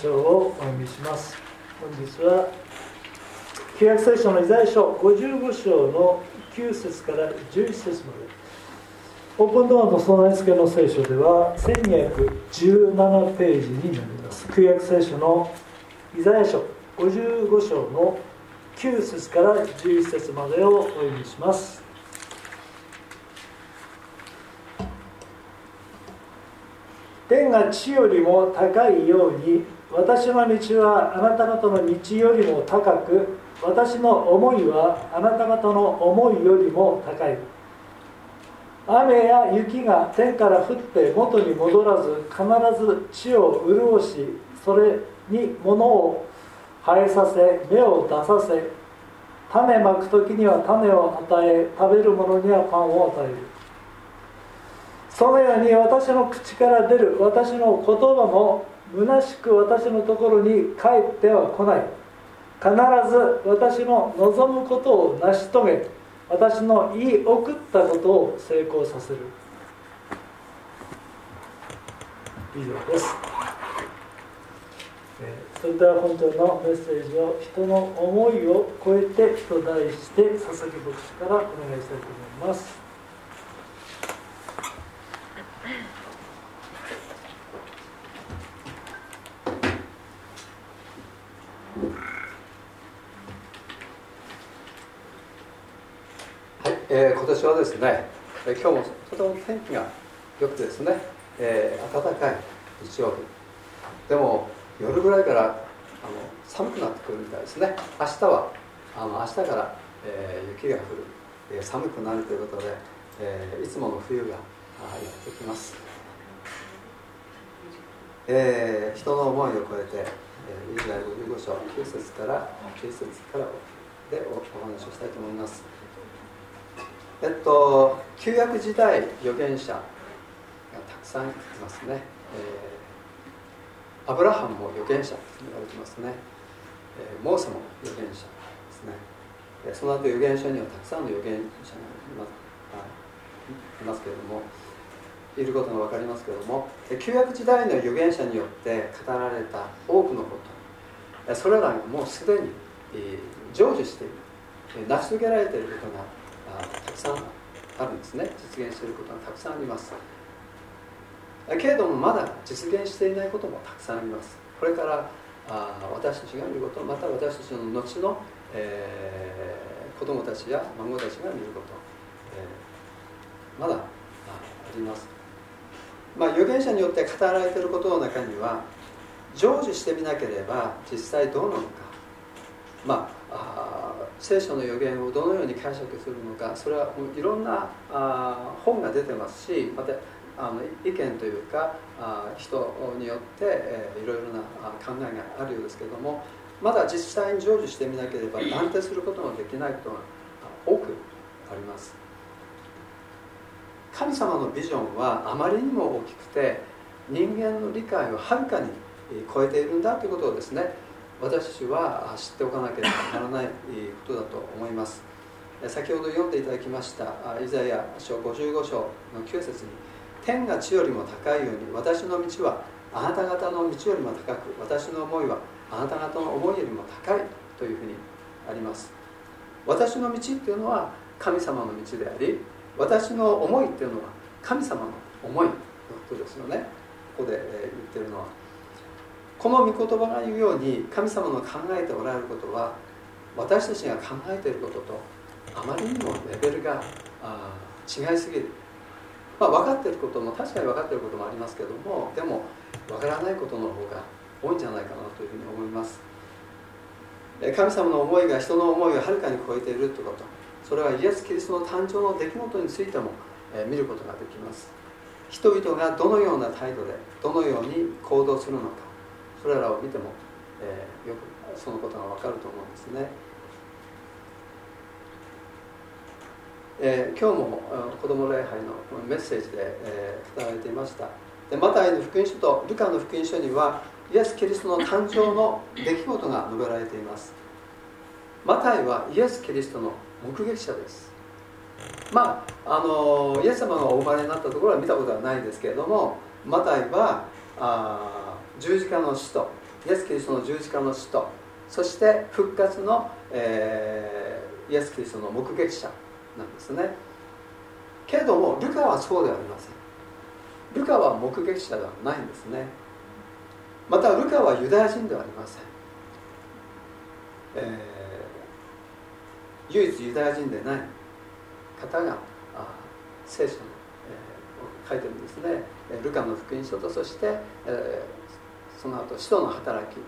章をお読みします。本日は旧約聖書の遺財書55章の9節から11節まで。オープンドアの備え付けの聖書では1217ページになります。旧約聖書の遺財書55章の9節から11節までをお読みします。天が地よりも高いように私の道はあなた方の道よりも高く私の思いはあなた方の思いよりも高い。雨や雪が天から降って元に戻らず必ず地を潤しそれに物を生えさせ芽を出させ種まく時には種を与え食べる者にはパンを与える。そのように私の口から出る私の言葉も虚しく私のところに帰っては来ない。必ず私の望むことを成し遂げ私の言い送ったことを成功させる。以上です、えそれでは本日のメッセージを人の思いを超えてと題して佐々木牧師からお願いしたいと思いますえー、今年はですね、えー、今日もとても天気が良くてですね、えー、暖かい日曜日。でも夜ぐらいからあの寒くなってくるみたいですね。明日はあの明日から、えー、雪が降る、えー、寒くなるということで、えー、いつもの冬がやってきます、えー、人の思いを超えて、えー、イスラエル55章9節から9節からでお話をしたいと思います。えっと旧約時代預言者がたくさんいますね、えー、アブラハムも預言者と言われてますね、えー、モーセも預言者ですね、え、その後預言者にはたくさんの預言者がいますいますけれどもいることが分かりますけれども旧約時代の預言者によって語られた多くのこと。それらがもうすでに成就している。成し遂げられていることがたくさんあるんですね。実現していることがたくさんあります。けれどもまだ実現していないこともたくさんあります。これからあ私たちが見ることまた私たちの後の、えー、子供たちや孫たちが見ること、えー、まだあります。まあ預言者によって語られていることの中には成就してみなければ実際どうなのか。まあ聖書の予言をどのように解釈するのかそれはいろんなあ本が出てますしまたあの意見というかあ人によって、えー、いろいろな考えがあるようですけれどもまだ実際に成就してみなければ断定することのできないことが多くあります。神様のビジョンはあまりにも大きくて人間の理解をはるかに超えているんだということをですね私は知っておかなければならないことだと思います。先ほど読んでいただきましたイザヤ書55章の9節に天が地よりも高いように私の道はあなた方の道よりも高く私の思いはあなた方の思いよりも高いというふうにあります。私の道っていうのは神様の道であり私の思いっていうのは神様の思いのことですよね。ここで言ってるのは。この御言葉が言うように神様の考えておられることは私たちが考えていることとあまりにもレベルが違いすぎる。まあ、分かっていることも確かに分かっていることもありますけどもでも分からないことの方が多いんじゃないかなというふうに思います。神様の思いが人の思いをはるかに超えているということ。それはイエス・キリストの誕生の出来事についても見ることができます。人々がどのような態度でどのように行動するのか。それらを見ても、えー、よくそのことが分かると思うんですね。えー、今日も子ども礼拝のメッセージで、えー、語られていました。でマタイの福音書とルカの福音書にはイエス・キリストの誕生の出来事が述べられています。マタイはイエス・キリストの目撃者です。まああのイエス様がお生まれになったところは見たことはないんですけれどもマタイはあ十字架の死とイエス・キリストの十字架の死とそして復活の、えー、イエス・キリストの目撃者なんですね。けれどもルカはそうではありません。ルカは目撃者ではないんですね。またルカはユダヤ人ではありません、えー、唯一ユダヤ人でない方が聖書の、えー、書いてるんですね。ルカの福音書とそして、えー、その後使徒の働き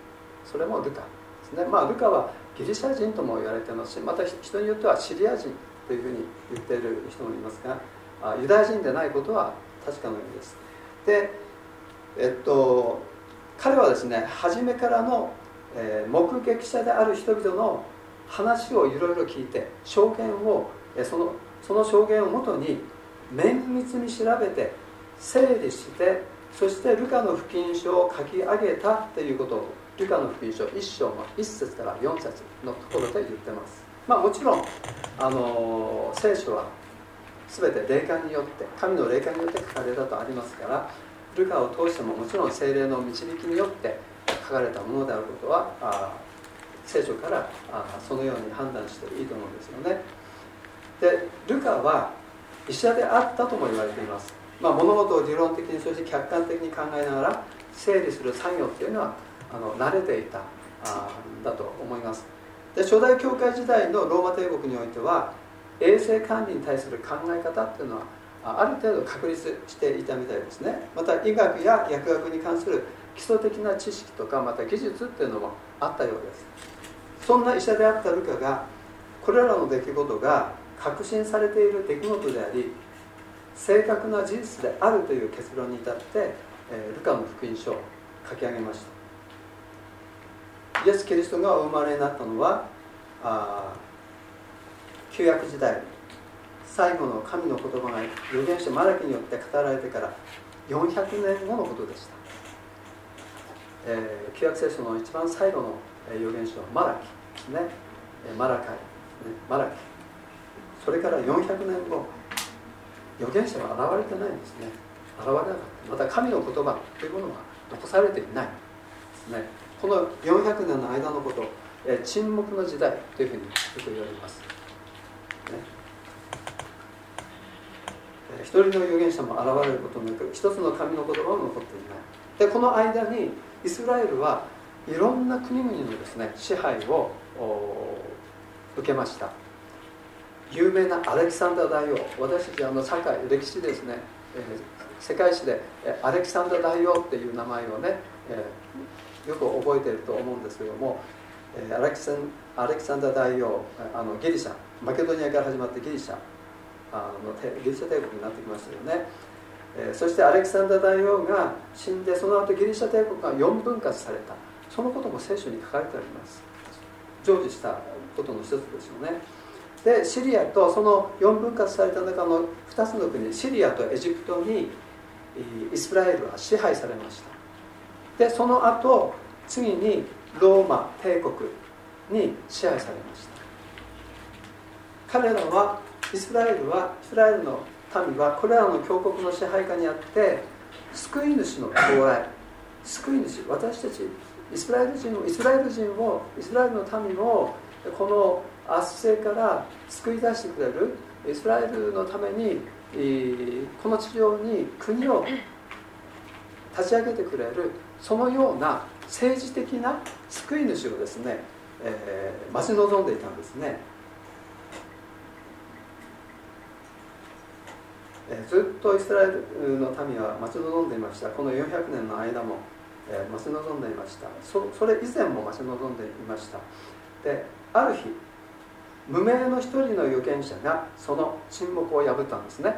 それもルカですね。まあルカはギリシャ人とも言われてますしまた人によってはシリア人というふうに言っている人もいますがユダヤ人でないことは確かのようです。でえっと彼はですね初めからの、え、目撃者である人々の話をいろいろ聞いて証言をそのその証言をもとに綿密に調べて整理してそしてルカの福音書を書き上げたということ。をルカの福音書1章の1節から4節のところで言ってます。まあ、もちろんあの聖書は全て霊感によって神の霊感によって書かれたとありますからルカを通してももちろん精霊の導きによって書かれたものであることは聖書からあそのように判断していいと思うんですよね。でルカは医者であったとも言われています、まあ、物事を理論的にそして客観的に考えながら整理する作業っていうのはあの慣れていたあだと思います。で初代教会時代のローマ帝国においては衛生管理に対する考え方っていうのはある程度確立していたみたいですね。また医学や薬学に関する基礎的な知識とかまた技術っていうのもあったようです。そんな医者であったルカがこれらの出来事が確信されている出来事であり正確な事実であるという結論に至って、えルカの福音書を書き上げました。イエス・キリストがお生まれになったのはあ旧約時代最後の神の言葉が預言者マラキによって語られてから400年後のことでした、えー、旧約聖書の一番最後の預言者はマラキですね。マラカイ、ね、マラキ。それから400年後預言者は現れてないんですね。現れなかった。また神の言葉というものは残されていないですね。この400年の間のことえ沈黙の時代というふうによく言われます、ね、一人の預言者も現れることなく一つの神の言葉も残っていない。でこの間にイスラエルはいろんな国々のですね支配を受けました。有名なアレキサンダー大王。私たちあの社会歴史ですね、えー、世界史でアレキサンダー大王っていう名前をね、えー、よく覚えていると思うんですけどもアレキサンアレキサンダー大王あのギリシャマケドニアから始まってギリシャあのギリシャ帝国になってきましたよね、えー、そしてアレキサンダー大王が死んでその後ギリシャ帝国が4分割された。そのことも聖書に書かれてあります。成就したことの一つですよね。でシリアとその4分割された中の2つの国シリアとエジプトにイスラエルは支配されました。でその後次にローマ帝国に支配されました。彼らはイスラエルはイスラエルの民はこれらの強国の支配下にあって救い主の到来。救い主私たちイスラエル人をイスラエル人をイスラエルの民をこの圧政から救い出してくれるイスラエルのためにこの地上に国を立ち上げてくれるそのような政治的な救い主をですね、えー、待ち望んでいたんですね、えー、ずっとイスラエルの民は待ち望んでいました。この400年の間も、えー、待ち望んでいました。そそれ以前も待ち望んでいました。である日無名の一人の預言者がその沈黙を破ったんですね、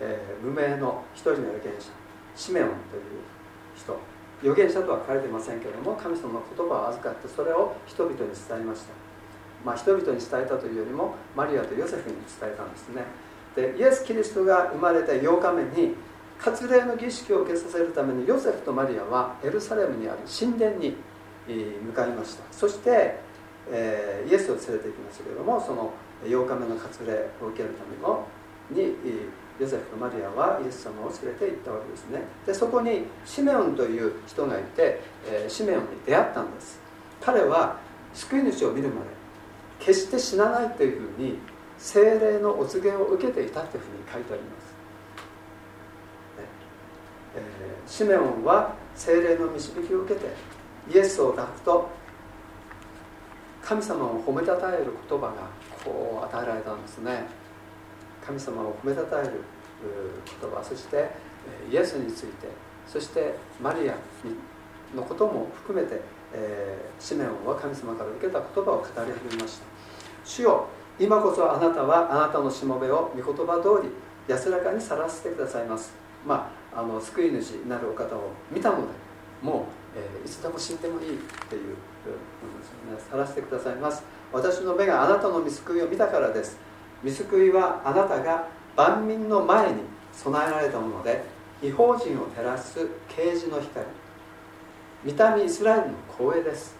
えー、無名の一人の預言者シメオンという人。預言者とは書かれていませんけれども神様の言葉を預かってそれを人々に伝えました。まあ人々に伝えたというよりもマリアとヨセフに伝えたんですね。でイエス・キリストが生まれて8日目に割礼の儀式を受けさせるためにヨセフとマリアはエルサレムにある神殿に向かいました。そして、えー、イエスを連れて行きましたけれどもその8日目の割礼を受けるためのにヨセフとマリアはイエス様を連れて行ったわけですね。でそこにシメオンという人がいて、えー、シメオンに出会ったんです。彼は救い主を見るまで決して死なないというふうに精霊のお告げを受けていたというふうに書いてあります、えー、シメオンは精霊の導きを受けてイエスを抱くと神様を褒めたたえる言葉がこう与えられたんですね。神様を褒めたたえる言葉そしてイエスについてそしてマリアのことも含めて、えー、シメオンは神様から受けた言葉を語り始めました。主よ今こそあなたはあなたのしもべを御言葉通り安らかにさらせてくださいます。まああの救い主なるお方を見たのでもう、えー、いつでも死んでもいいっていうさらしてくださいます私の目があなたの見救いを見たからです見救いはあなたが万民の前に備えられたもので違法人を照らす啓示の光見た目イスラエルの光栄です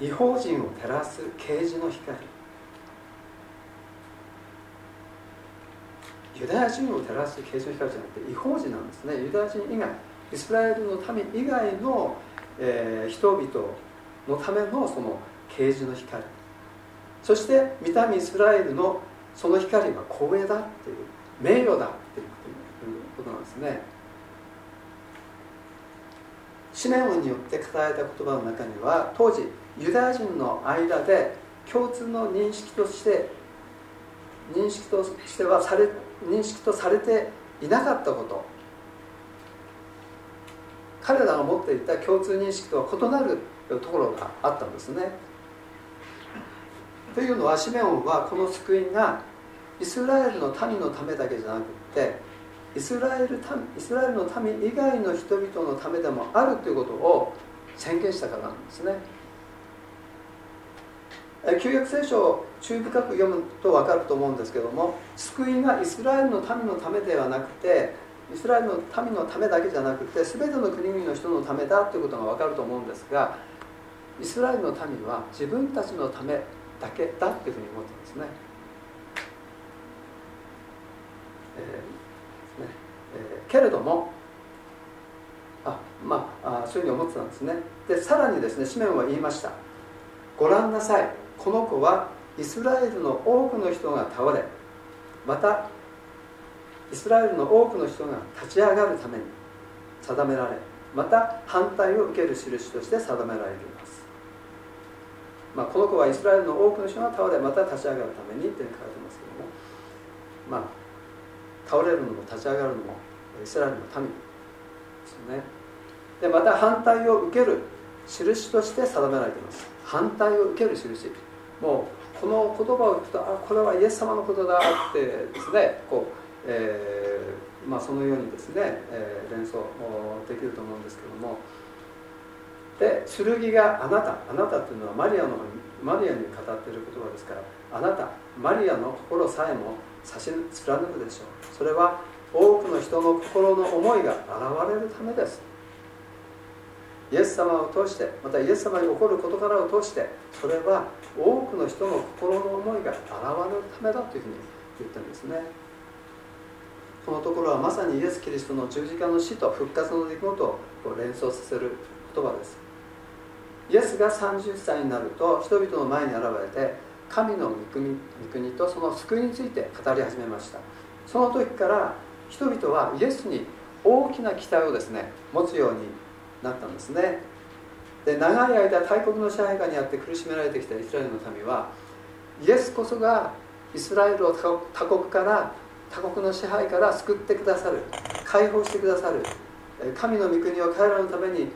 違法人を照らす啓示の光ユダヤ人を照らす啓示の光じゃなくて違法人なんですねユダヤ人以外イスラエルの民以外の、えー、人々のためのその啓示の光。そして見たイスラエルのその光は光栄だっていう名誉だっていうことなんですね。シメオンによって語られた言葉の中には当時ユダヤ人の間で共通の認識として認識としてはされ認識とされていなかったこと。彼らが持っていた共通認識とは異なるところがあったんですね。というのはシメオンはこの救いがイスラエルの民のためだけじゃなくってイスラエルイスラエルの民以外の人々のためでもあるということを宣言したからなんですね。旧約聖書を注意深く読むと分かると思うんですけども救いがイスラエルの民のためではなくてイスラエルの民のためだけじゃなくて全ての国々の人のためだということが分かると思うんですがイスラエルの民は自分たちのためだけだっていうふうに思ってますね。えーねえー、けれどもあまあそういうふうに思ってたんですね。でさらにですねシメンは言いました。ご覧なさい。この子はイスラエルの多くの人が倒れまたイスラエルの多くの人が立ち上がるために定められまた反対を受ける印として定められていま、あ、この子はイスラエルの多くの人が倒れまた立ち上がるためにって書いてますけどもまあ倒れるのも立ち上がるのもイスラエルの民ですよね。でまた反対を受ける印として定められています。反対を受ける印。もうこの言葉を聞くとあこれはイエス様のことだってですね。こう、えー、まあ、そのようにですね、えー、連想できると思うんですけども。で剣があなたあなたっていうのはマリアのマリアに語っている言葉ですからあなたマリアの心さえも差し貫くでしょう。それは多くの人の心の思いが現れるためです。イエス様を通してまたイエス様に起こる事柄を通してそれは多くの人の心の思いが現れるためだというふうに言ってるんですね。このところはまさにイエス・キリストの十字架の死と復活の出来事を連想させる言葉です。イエスが30歳になると人々の前に現れて神の御国とその救いについて語り始めました。その時から人々はイエスに大きな期待をですね持つようになったんですね。で長い間大国の支配下にあって苦しめられてきたイスラエルの民はイエスこそがイスラエルを他国から他国の支配から救ってくださる解放してくださる神の御国を彼らのために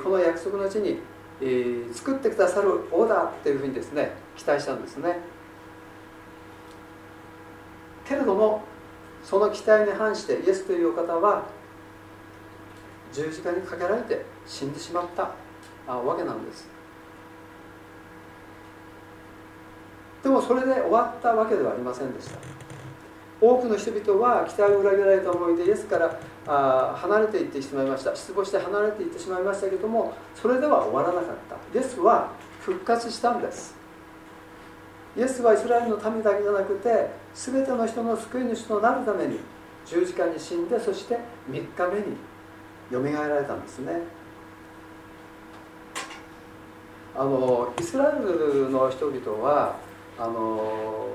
この約束の地にえ作ってくださる王だっていうふうにですね期待したんですね。けれどもその期待に反してイエスというお方は十字架にかけられて死んでしまったわけなんです。でもそれで終わったわけではありませんでした。多くの人々は期待を裏切られた思いでイエスからあ離れていってしまいました。失望して離れていってしまいましたけどもそれでは終わらなかった。イエスは復活したんです。イエスはイスラエルの民だけじゃなくて全ての人の救い主となるために十字架に死んでそして3日目によみがえられたんですね。あのイスラエルの人々はあの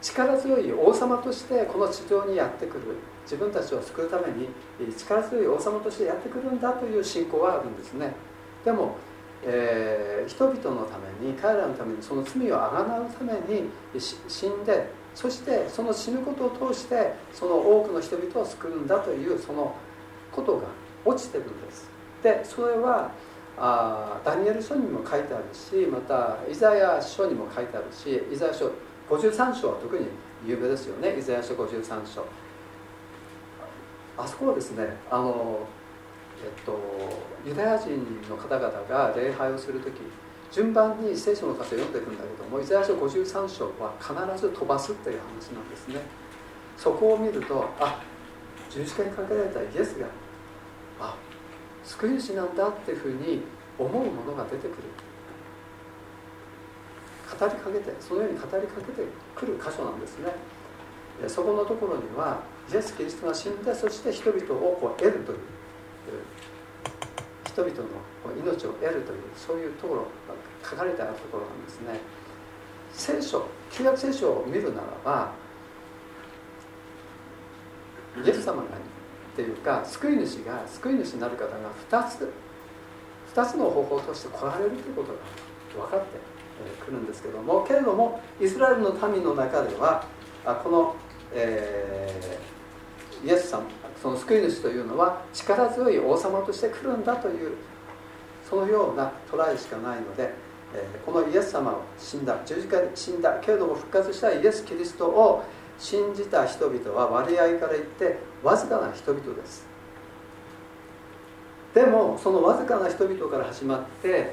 力強い王様としてこの地上にやってくる自分たちを救うために力強い王様としてやってくるんだという信仰はあるんですね。でも、えー、人々のために彼らのためにその罪をあがなうために死んでそしてその死ぬことを通してその多くの人々を救うんだというそのことが落ちてるんです。でそれはあダニエル書にも書いてあるしまたイザヤ書にも書いてあるしイザヤ書53章は特に有名ですよね。イザヤ書53章。あそこはですねあのえっとユダヤ人の方々が礼拝をする時順番に聖書の箇所を読んでいくんだけどもイザヤ書53章は必ず飛ばすっていう話なんですね。そこを見るとあ十字架にかけられたイエスがあ救い主なんだっていうふうに思うものが出てくる。語りかけてそのように語りかけてくる箇所なんですね。そこのところにはイエス・キリストが死んでそして人々をこう得るという人々の命を得るというそういうところが書かれてあるところなんですね。聖書旧約聖書を見るならばイエス様がっていうか救い主が救い主になる方が2つ2つの方法として来られるということが分かってくるんですけどもけれどもイスラエルの民の中ではこの、えー、イエス様その救い主というのは力強い王様として来るんだというそのようなトライしかないので、え、このイエス様を死んだ十字架で死んだけれども復活したイエス・キリストを信じた人々は割合から言ってわずかな人々です。でもそのわずかな人々から始まって、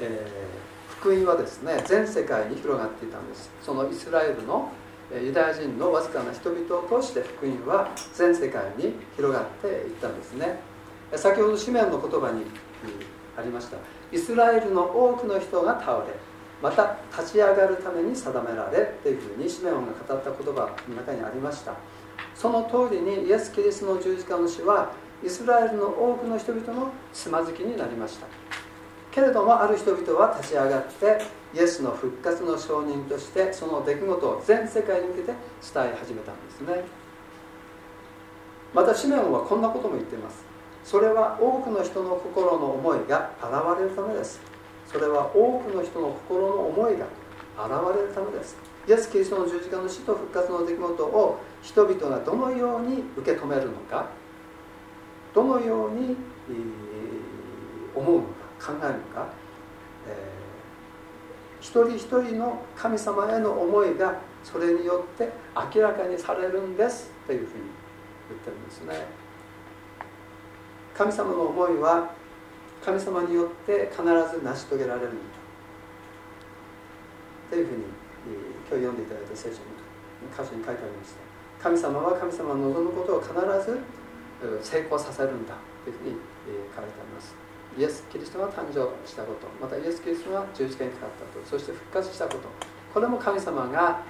えー、福音はですね全世界に広がっていたんです。そのイスラエルのユダヤ人のわずかな人々を通して福音は全世界に広がっていったんですね。先ほど紙面の言葉にありました。イスラエルの多くの人が倒れまた立ち上がるために定められっていうふうにシメオンが語った言葉の中にありました。その通りにイエス・キリストの十字架の死はイスラエルの多くの人々のつまずきになりました。けれどもある人々は立ち上がってイエスの復活の証人としてその出来事を全世界に向けて伝え始めたんですね。またシメオンはこんなことも言っています。それは多くの人の心の思いが現れるためです。それは多くの人の心の思いが現れるためです。イエス・キリストの十字架の死と復活の出来事を人々がどのように受け止めるのかどのように思うのか考えるか、えー、一人一人の神様への思いがそれによって明らかにされるんですというふうに言ってるんですね。神様の思いは神様によって必ず成し遂げられるんだ。というふうに今日読んでいただいた聖書の箇所に書いてありました。神様は神様の望むことを必ず成功させるんだというふうに書いてあります。イエス・キリストが誕生したことまたイエス・キリストが十字架にかかったことそして復活したこと。これも神様が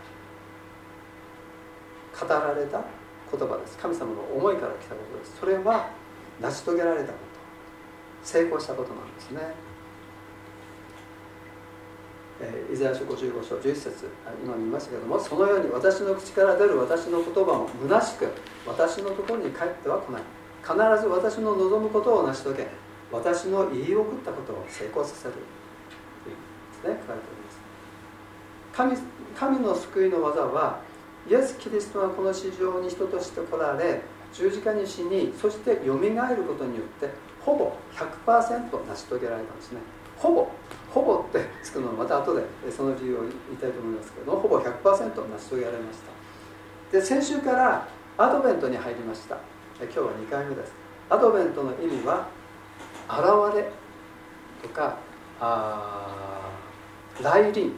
語られた言葉です。神様の思いから来たことです。それは成し遂げられたこと。成功したことなんですね、えー、イザヤ書55章11節今見ましたけどもそのように私の口から出る私の言葉も虚しく私のところに帰っては来ない。必ず私の望むことを成し遂げ私の言い送ったことを成功させる。というですね。書いております。神神の救いの技はイエス・キリストがこの市場に人として来られ十字架に死にそしてよみがえることによってほぼ100%成し遂げられたんですね。ほぼほぼってつくのはまた後でその理由を言いたいと思いますけどほぼ100%成し遂げられました。で先週からアドベントに入りました。今日は2回目です。アドベントの意味は現れとかあ来臨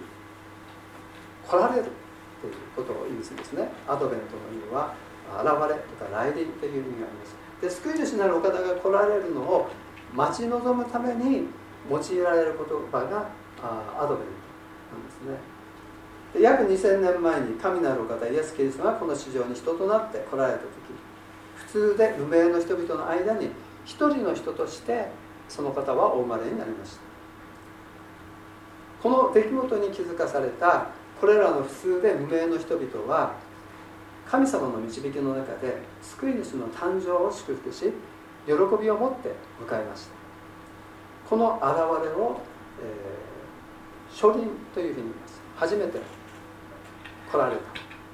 来られるということを意味するんですね。アドベントの意味は現れとか来臨という意味があります。で救い主なるお方が来られるのを待ち望むために用いられる言葉がアドベントなんですね。で約2000年前に神なるお方イエス・キリストがこの市場に人となって来られた時普通で無名の人々の間に一人の人としてその方はお生まれになりました。この出来事に気づかされたこれらの普通で無名の人々は神様の導きの中で救い主の誕生を祝福し喜びを持って迎えました。この現れを、えー、初輪というふうに言います。初めて来られた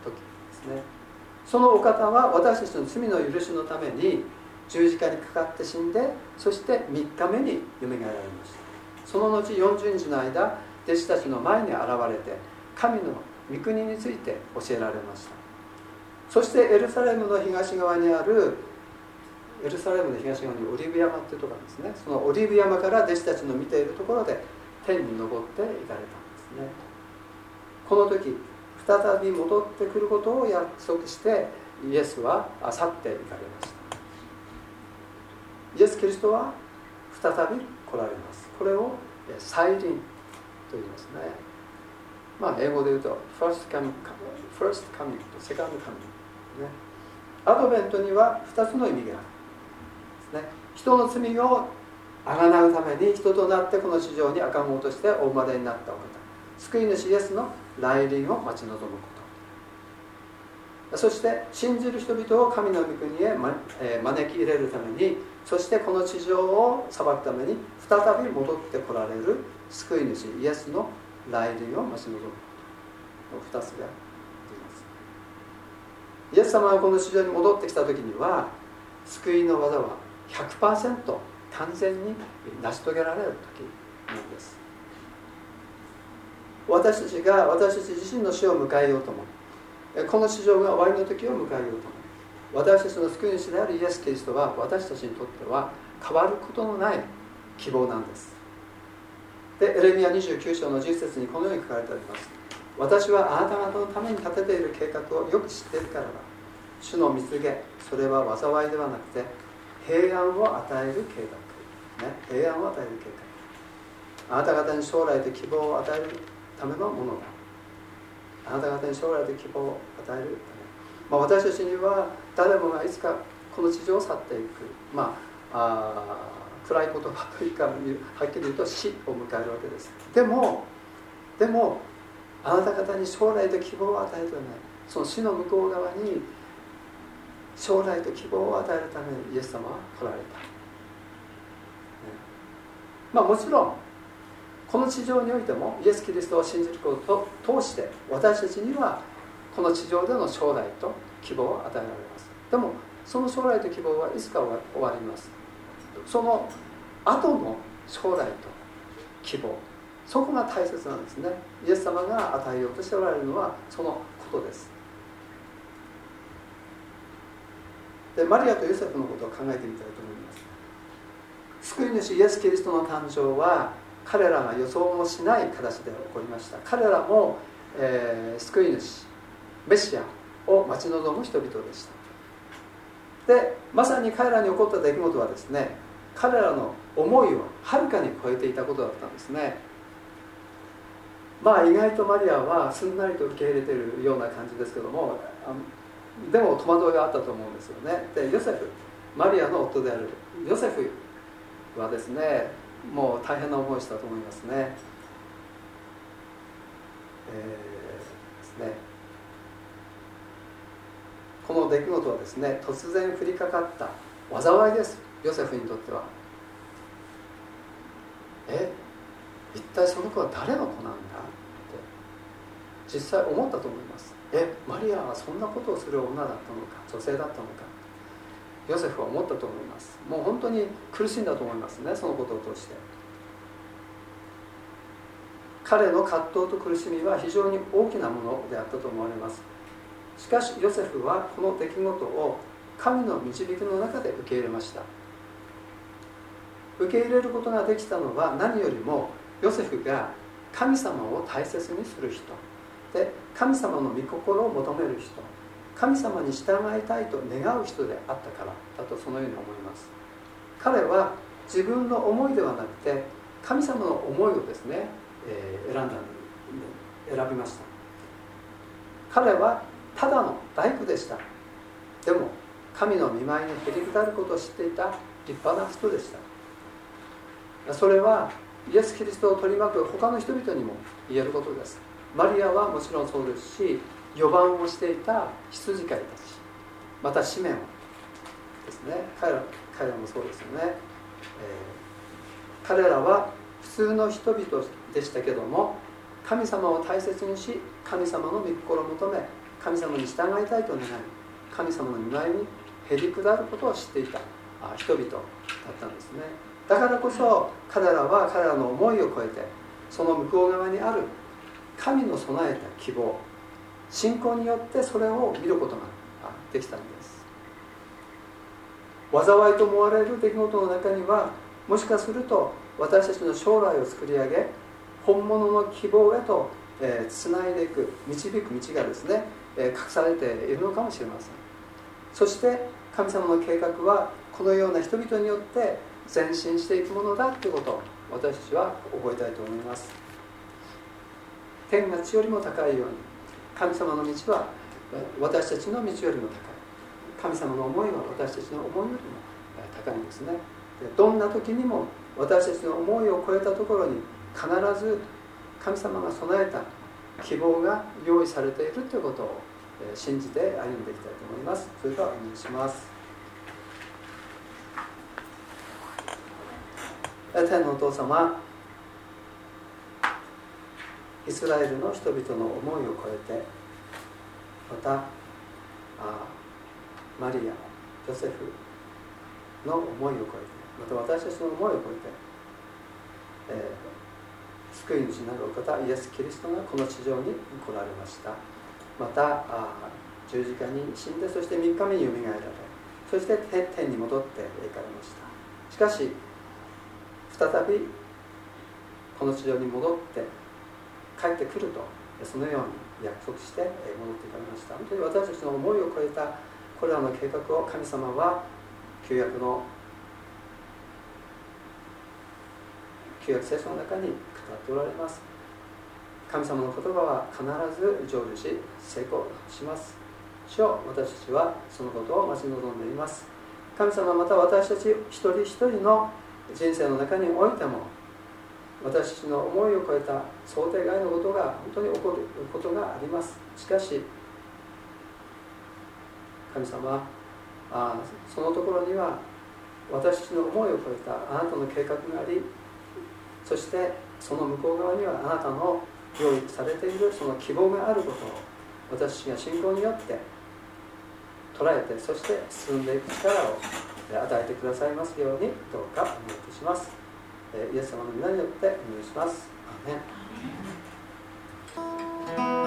時ですね。そのお方は私たちの罪の許しのために十字架にかかって死んでそして3日目によみがえられました。その後40日の間弟子たちの前に現れて神の御国について教えられました。そしてエルサレムの東側にあるエルサレムの東側にオリーブ山っていうところですね。そのオリーブ山から弟子たちの見ているところで天に昇って行かれたんですね。この時再び戻ってくることを約束してイエスは去って行かれました。イエス・キリストは再び来られます。これを再臨と言いますね。まあ英語で言うと first coming, first coming と second coming ね、アドベントには2つの意味がある、ね、人の罪をあがなうために人となってこの市場に赤子としてお生まれになったお方。救い主イエスの来臨を待ち望むこと。そして信じる人々を神の御国へ、招き入れるためにそしてこの地上を裁くために再び戻ってこられる救い主イエスの来臨を待ち望む。こと2つがイエス様がこの市場に戻ってきた時には救いの技は100%完全に成し遂げられる時なんです。私たちが私たち自身の死を迎えようともこの市場が終わりの時を迎えようとも私たちの救い主であるイエス・キリストは私たちにとっては変わることのない希望なんです。でエレミア29章の10節にこのように書かれております。私はあなた方のために立てている計画をよく知っているからだ。主の蜜げそれは災いではなくて平安を与える計画、ね、平安を与える計画。あなた方に将来で希望を与えるためのものだ。あなた方に将来で希望を与えるため、まあ、私たちには誰もがいつかこの地上を去っていく。まあ暗い言葉というかはっきり言うと死を迎えるわけです。でもでもあなた方に将来と希望を与えてないその死の向こう側に将来と希望を与えるためにイエス様は来られた、ね、まあもちろんこの地上においてもイエス・キリストを信じることを通して私たちにはこの地上での将来と希望を与えられます。でもその将来と希望はいつか終わります。その後の将来と希望。そこが大切なんですね。イエス様が与えようとしておられるのはそのことです。でマリアとヨセフのことを考えてみたいと思います。救い主イエス・キリストの誕生は彼らが予想もしない形で起こりました。彼らも、えー、救い主メシアを待ち望む人々でした。でまさに彼らに起こった出来事はですね彼らの思いをはるかに超えていたことだったんですね。まあ意外とマリアはすんなりと受け入れてるような感じですけどもでも戸惑いがあったと思うんですよね。でヨセフマリアの夫であるヨセフはですねもう大変な思いしたと思いますね、えー、ですね。この出来事はですね突然降りかかった災いです。ヨセフにとっては。え？一体その子は誰の子なんだ？って。実際思ったと思います。え？マリアはそんなことをする女だったのか？女性だったのか？ヨセフは思ったと思います。もう本当に苦しんだと思いますねそのことを通して。彼の葛藤と苦しみは非常に大きなものであったと思われます。しかしヨセフはこの出来事を神の導きの中で受け入れました。受け入れることができたのは何よりもヨセフが神様を大切にする人。で神様の御心を求める人。神様に従いたいと願う人であったからだとそのように思います。彼は自分の思いではなくて神様の思いをですね、えー、選んだ選びました。彼はただの大工でした。でも神の見舞いにへりくだることを知っていた立派な人でした。それはイエス・キリストを取り巻く他の人々にも言えることです。マリアはもちろんそうですし予番をしていた羊飼いたちまたシメオンですね。彼ら彼らもそうですよね、えー、彼らは普通の人々でしたけども神様を大切にし神様の御心を求め神様に従いたいと願い神様の見舞いにへりくだることを知っていた人々だったんですね。だからこそ彼らは彼らの思いを超えてその向こう側にある神の備えた希望信仰によってそれを見ることができたんです。災いと思われる出来事の中にはもしかすると私たちの将来を作り上げ本物の希望へとつないでいく導く道がですね隠されているのかもしれません。そして神様の計画はこのような人々によって前進していくものだということを私たちは覚えたいと思います。天が地よりも高いように神様の道は私たちの道よりも高い。神様の思いは私たちの思いよりも高いんですね。でどんな時にも私たちの思いを超えたところに必ず神様が備えた希望が用意されているということを信じて歩んでいきたいと思います。それではお願いします。天のお父様イスラエルの人々の思いを超えてまたあマリアヨセフの思いを超えてまた私たちの思いを超えて、えー、救い主なるお方イエス・キリストがこの地上に来られました。また十字架に死んでそして3日目によみがえられそして天に戻って行かれました。しかし再びこの地上に戻って帰ってくるとそのように約束して戻っていかれました。本当に私たちの思いを超えたこれらの計画を神様は旧約の旧約聖書の中に語っておられます。神様の言葉は必ず成就し成功します。主よ私たちはそのことを待ち望んでいます。神様また私たち一人一人の人生の中においても私たちの思いを超えた想定外のことが本当に起こることがあります。しかし神様あそのところには私たちの思いを超えたあなたの計画がありそしてその向こう側にはあなたの用意されているその希望があることを私が信仰によって捉えてそして進んでいく力を与えてくださいますようにどうかお願いいたします。イエス様の皆によってお願いします。アメン。